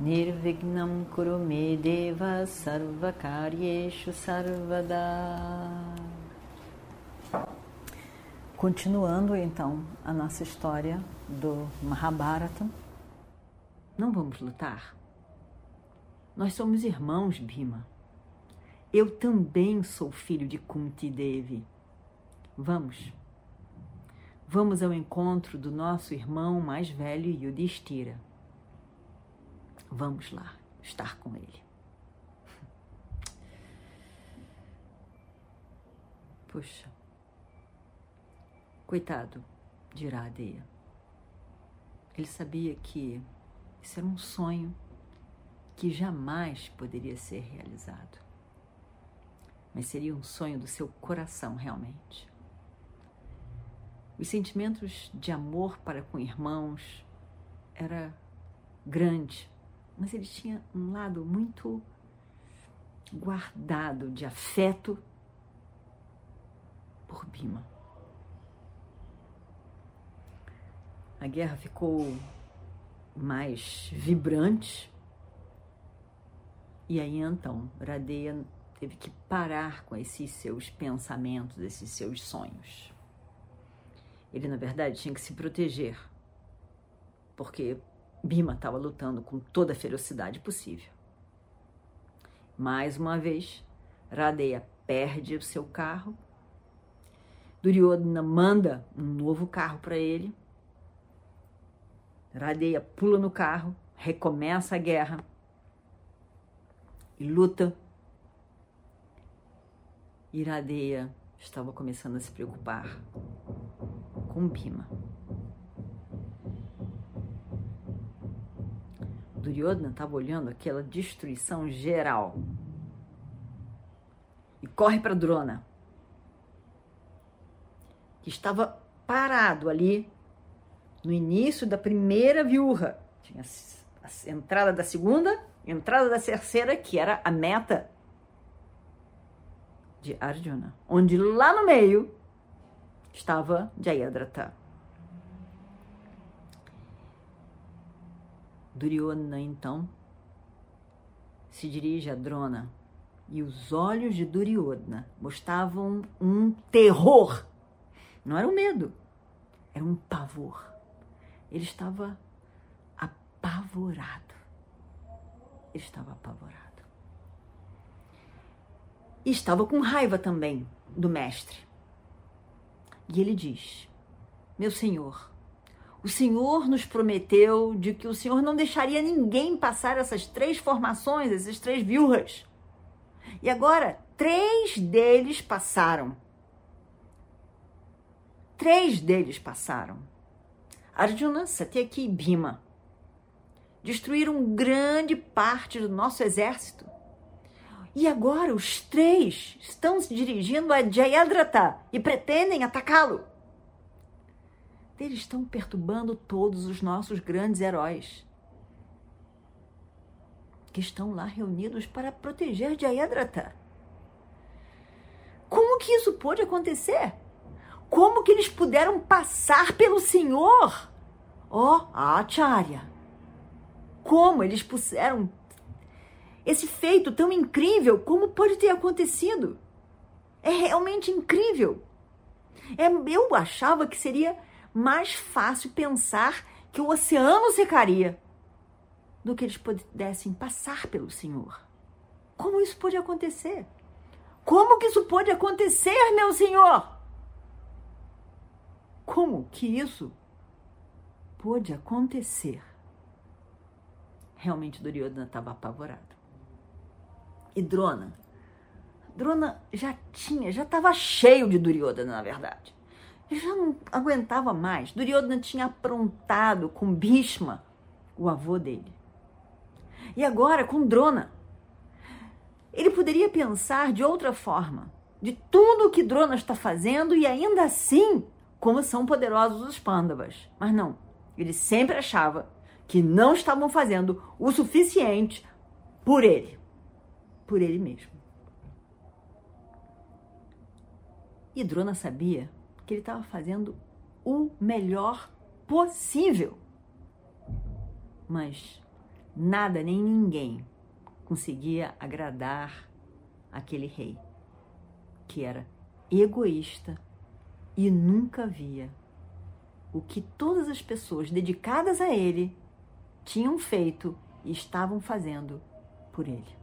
Nirvignam Kurume Deva Sarvakaryeshu Sarvada Continuando então a nossa história do Mahabharata. Não vamos lutar? Nós somos irmãos, Bhima. Eu também sou filho de Kunti Devi. Vamos. Vamos ao encontro do nosso irmão mais velho, Yudhishthira. Vamos lá estar com ele. Puxa. Coitado de Iradeia. Ele sabia que isso era um sonho que jamais poderia ser realizado. Mas seria um sonho do seu coração, realmente. Os sentimentos de amor para com irmãos era grande, mas ele tinha um lado muito guardado de afeto por Bima. A guerra ficou mais vibrante. E aí então, Radeia teve que parar com esses seus pensamentos, esses seus sonhos. Ele, na verdade, tinha que se proteger, porque Bima estava lutando com toda a ferocidade possível. Mais uma vez, Radeia perde o seu carro. Duryodhana manda um novo carro para ele Radeia pula no carro, recomeça a guerra e luta. Iradeia estava começando a se preocupar com Bima. Duryodhana estava olhando aquela destruição geral e corre para Drona, que estava parado ali no início da primeira viúva. Tinha a entrada da segunda, entrada da terceira, que era a meta de Arjuna, onde lá no meio estava Jayadratha. Duryodhana então se dirige a Drona e os olhos de Duryodhana mostravam um terror. Não era um medo, era um pavor. Ele estava apavorado. Ele estava apavorado. E estava com raiva também do mestre. E ele diz: Meu senhor, o senhor nos prometeu de que o senhor não deixaria ninguém passar essas três formações, essas três viúvas. E agora, três deles passaram. Três deles passaram. Arjuna, Satyaki e Bhima destruíram grande parte do nosso exército. E agora os três estão se dirigindo a Jayadratha e pretendem atacá-lo. Eles estão perturbando todos os nossos grandes heróis que estão lá reunidos para proteger Jayadratha. Como que isso pode acontecer? Como que eles puderam passar pelo Senhor? Ó, oh, Acharya! Como eles puseram esse feito tão incrível, como pode ter acontecido? É realmente incrível. É, eu achava que seria mais fácil pensar que o oceano secaria do que eles pudessem passar pelo Senhor. Como isso pode acontecer? Como que isso pode acontecer, meu Senhor? Como que isso pôde acontecer? Realmente Duryodhana estava apavorado. E Drona? Drona já tinha, já estava cheio de Duryodhana, na verdade. Ele já não aguentava mais. Duryodhana tinha aprontado com Bhishma, o avô dele. E agora com Drona. Ele poderia pensar de outra forma, de tudo o que Drona está fazendo e ainda assim, como são poderosos os Pandavas. Mas não, ele sempre achava que não estavam fazendo o suficiente por ele, por ele mesmo. E Drona sabia que ele estava fazendo o melhor possível. Mas nada nem ninguém conseguia agradar aquele rei, que era egoísta e nunca via o que todas as pessoas dedicadas a ele tinham feito e estavam fazendo por ele.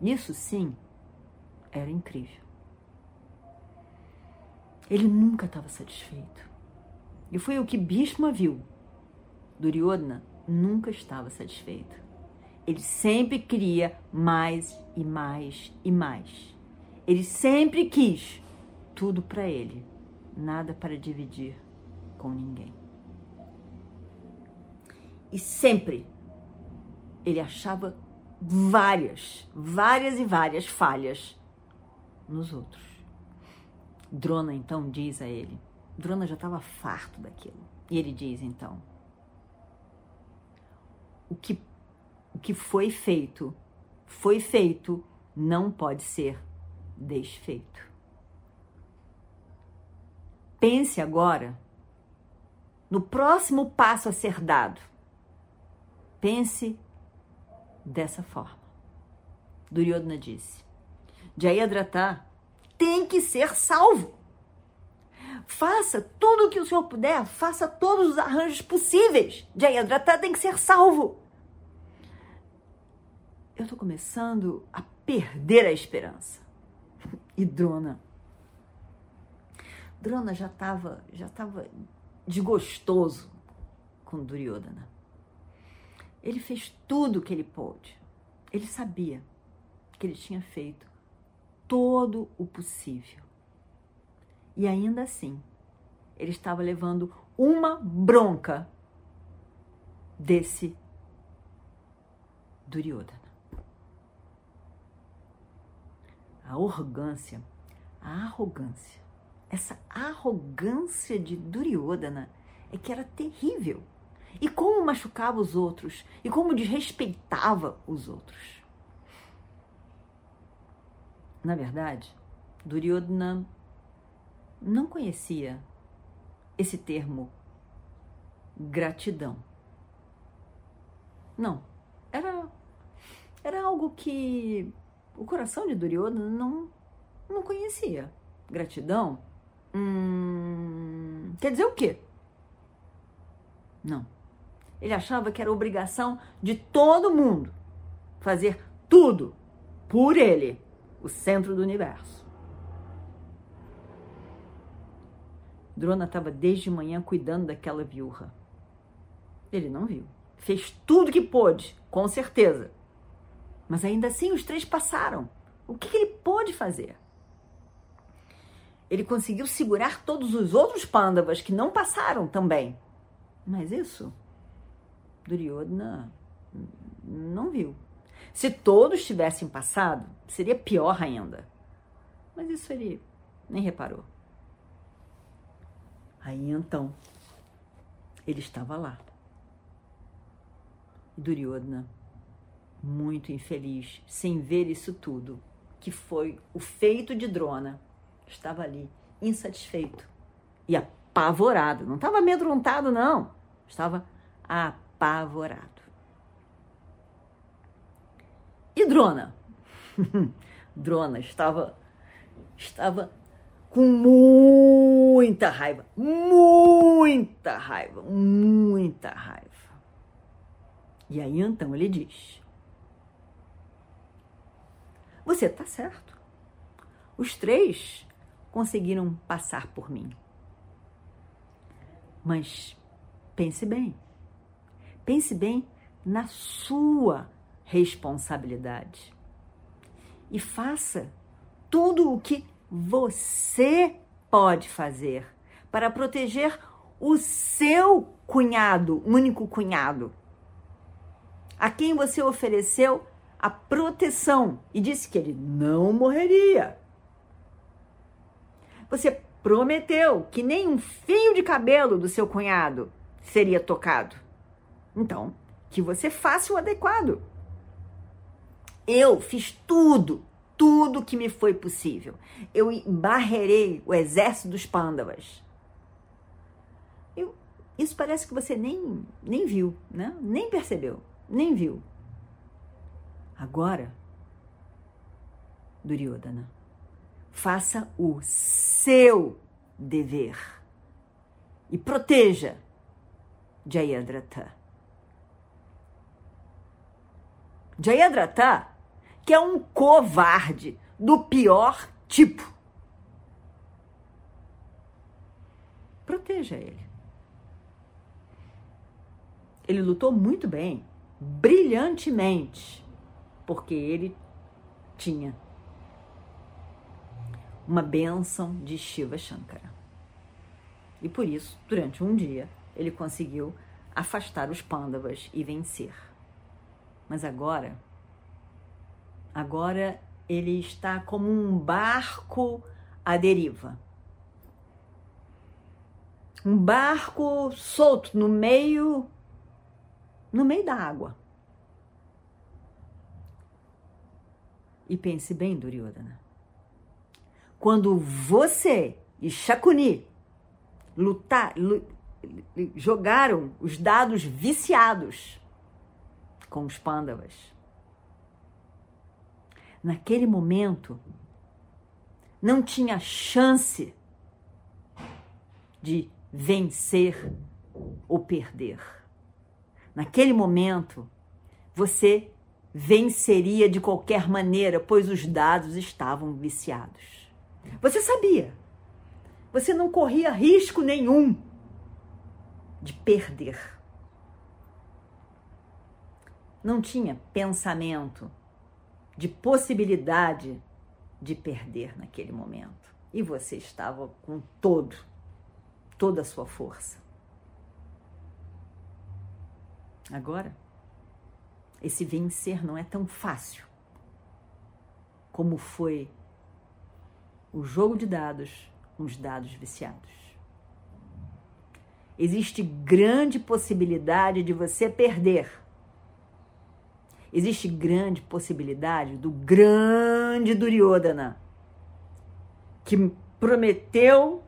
Isso sim era incrível. Ele nunca estava satisfeito. E foi o que Bhishma viu. Duryodhana nunca estava satisfeito. Ele sempre queria mais e mais e mais. Ele sempre quis tudo para ele, nada para dividir com ninguém. E sempre ele achava várias, várias e várias falhas nos outros. Drona então diz a ele: Drona já estava farto daquilo. E ele diz então: O que o que foi feito, foi feito, não pode ser desfeito. Pense agora no próximo passo a ser dado. Pense dessa forma. Duryodhana disse: Jayadratha tem que ser salvo. Faça tudo o que o senhor puder, faça todos os arranjos possíveis. Jayadratha tem que ser salvo eu estou começando a perder a esperança. E Drona. Drona já estava já tava desgostoso com Duryodhana. Ele fez tudo o que ele pôde. Ele sabia que ele tinha feito todo o possível. E ainda assim, ele estava levando uma bronca desse Duryodhana. a arrogância, a arrogância, essa arrogância de Duryodhana é que era terrível. E como machucava os outros, e como desrespeitava os outros. Na verdade, Duryodhana não conhecia esse termo gratidão. Não, era era algo que o coração de Duryodhana não, não conhecia. Gratidão? Hum, quer dizer o quê? Não. Ele achava que era obrigação de todo mundo fazer tudo por ele, o centro do universo. Drona estava desde manhã cuidando daquela viúva. Ele não viu. Fez tudo que pôde, com certeza mas ainda assim os três passaram. O que, que ele pôde fazer? Ele conseguiu segurar todos os outros pândavas que não passaram também. Mas isso, Duryodhana não viu. Se todos tivessem passado, seria pior ainda. Mas isso ele nem reparou. Aí então, ele estava lá. Duryodhana muito infeliz sem ver isso tudo, que foi o feito de Drona. Estava ali, insatisfeito e apavorado. Não estava amedrontado, não. Estava apavorado. E Drona? Drona estava estava com muita raiva, muita raiva, muita raiva. E aí então ele diz: você está certo. Os três conseguiram passar por mim. Mas pense bem. Pense bem na sua responsabilidade. E faça tudo o que você pode fazer para proteger o seu cunhado, único cunhado, a quem você ofereceu a proteção e disse que ele não morreria. Você prometeu que nem um fio de cabelo do seu cunhado seria tocado. Então, que você faça o adequado. Eu fiz tudo, tudo que me foi possível. Eu barrerei o exército dos pândavas. Eu, isso parece que você nem, nem viu, né? Nem percebeu, nem viu. Agora, Duryodhana, faça o seu dever e proteja Jayadratha. Jayadratha, que é um covarde do pior tipo. Proteja ele. Ele lutou muito bem, brilhantemente porque ele tinha uma bênção de Shiva Shankara. E por isso, durante um dia, ele conseguiu afastar os pândavas e vencer. Mas agora, agora ele está como um barco à deriva. Um barco solto no meio no meio da água. E pense bem, Duryodhana. Quando você e Shakuni lutar, jogaram os dados viciados com os pândavas, naquele momento não tinha chance de vencer ou perder. Naquele momento, você venceria de qualquer maneira, pois os dados estavam viciados. Você sabia. Você não corria risco nenhum de perder. Não tinha pensamento de possibilidade de perder naquele momento. E você estava com todo, toda a sua força. Agora, esse vencer não é tão fácil como foi o jogo de dados com os dados viciados. Existe grande possibilidade de você perder. Existe grande possibilidade do grande Duryodhana, que prometeu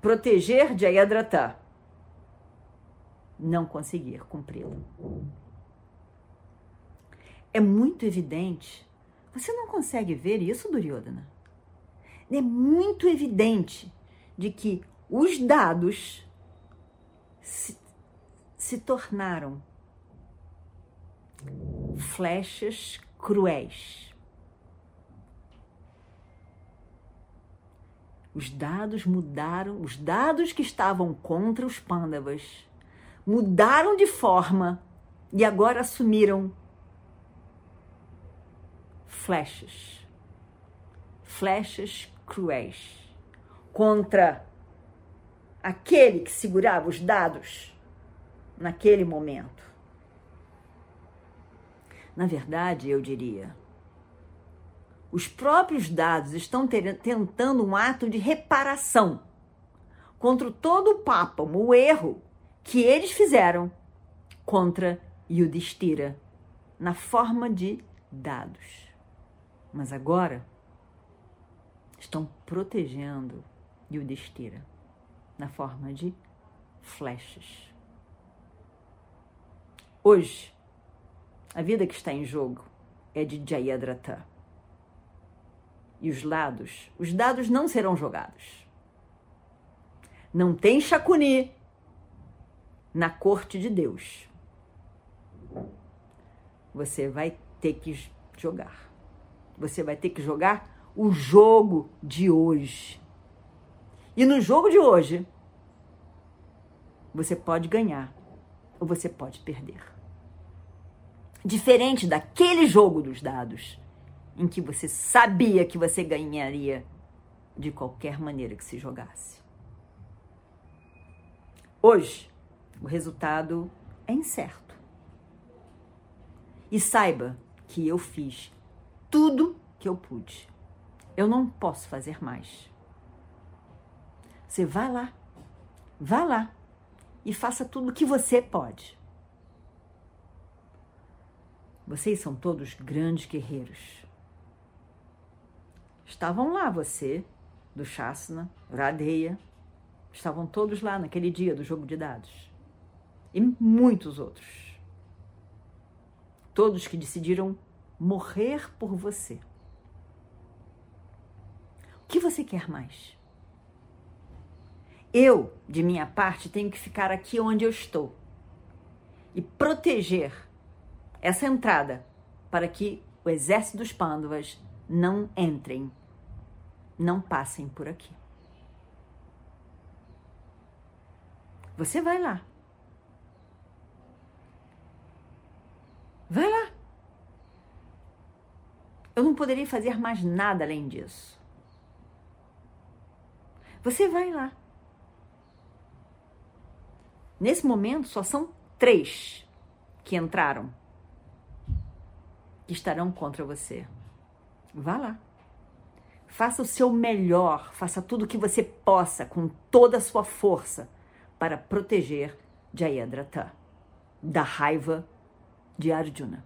proteger Jayadratha, não conseguir cumpri-lo é muito evidente. Você não consegue ver isso, Duryodhana? É muito evidente de que os dados se, se tornaram flechas cruéis. Os dados mudaram, os dados que estavam contra os pândavas mudaram de forma e agora assumiram flechas, flechas cruéis contra aquele que segurava os dados naquele momento. Na verdade, eu diria, os próprios dados estão ter, tentando um ato de reparação contra todo o pápamo, o erro que eles fizeram contra Yudhishthira na forma de dados mas agora estão protegendo Yudhishthira na forma de flechas. Hoje, a vida que está em jogo é de Jayadratha. E os lados, os dados não serão jogados. Não tem Shakuni na corte de Deus. Você vai ter que jogar. Você vai ter que jogar o jogo de hoje. E no jogo de hoje, você pode ganhar ou você pode perder. Diferente daquele jogo dos dados, em que você sabia que você ganharia de qualquer maneira que se jogasse. Hoje, o resultado é incerto. E saiba que eu fiz tudo que eu pude. Eu não posso fazer mais. Você vai lá, vá lá e faça tudo o que você pode. Vocês são todos grandes guerreiros. Estavam lá você, do Shasana, Radeya, estavam todos lá naquele dia do jogo de dados. E muitos outros. Todos que decidiram morrer por você. O que você quer mais? Eu, de minha parte, tenho que ficar aqui onde eu estou e proteger essa entrada para que o exército dos Pândavas não entrem, não passem por aqui. Você vai lá. Vai lá. Eu não poderia fazer mais nada além disso. Você vai lá. Nesse momento, só são três que entraram estarão contra você. Vá lá. Faça o seu melhor, faça tudo o que você possa, com toda a sua força, para proteger Jayadratha da raiva de Arjuna.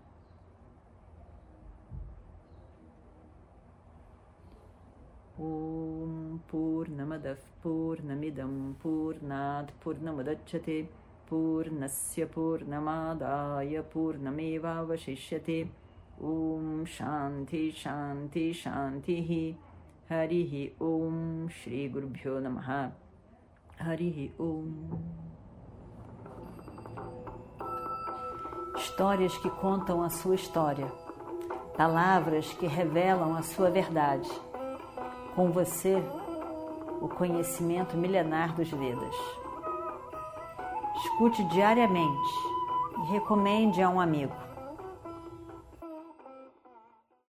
Om Purnamadav Purnamidam Purnat Purnamudachyate Purnasya Purnamadaya Purnameva Vashishyate Shanti Shanti Shanti Harihi Om Shri Gurubhyo Namaha Harihi Om Histórias que contam a sua história, palavras que revelam a sua verdade. Com você, o conhecimento milenar dos Vedas. Escute diariamente e recomende a um amigo.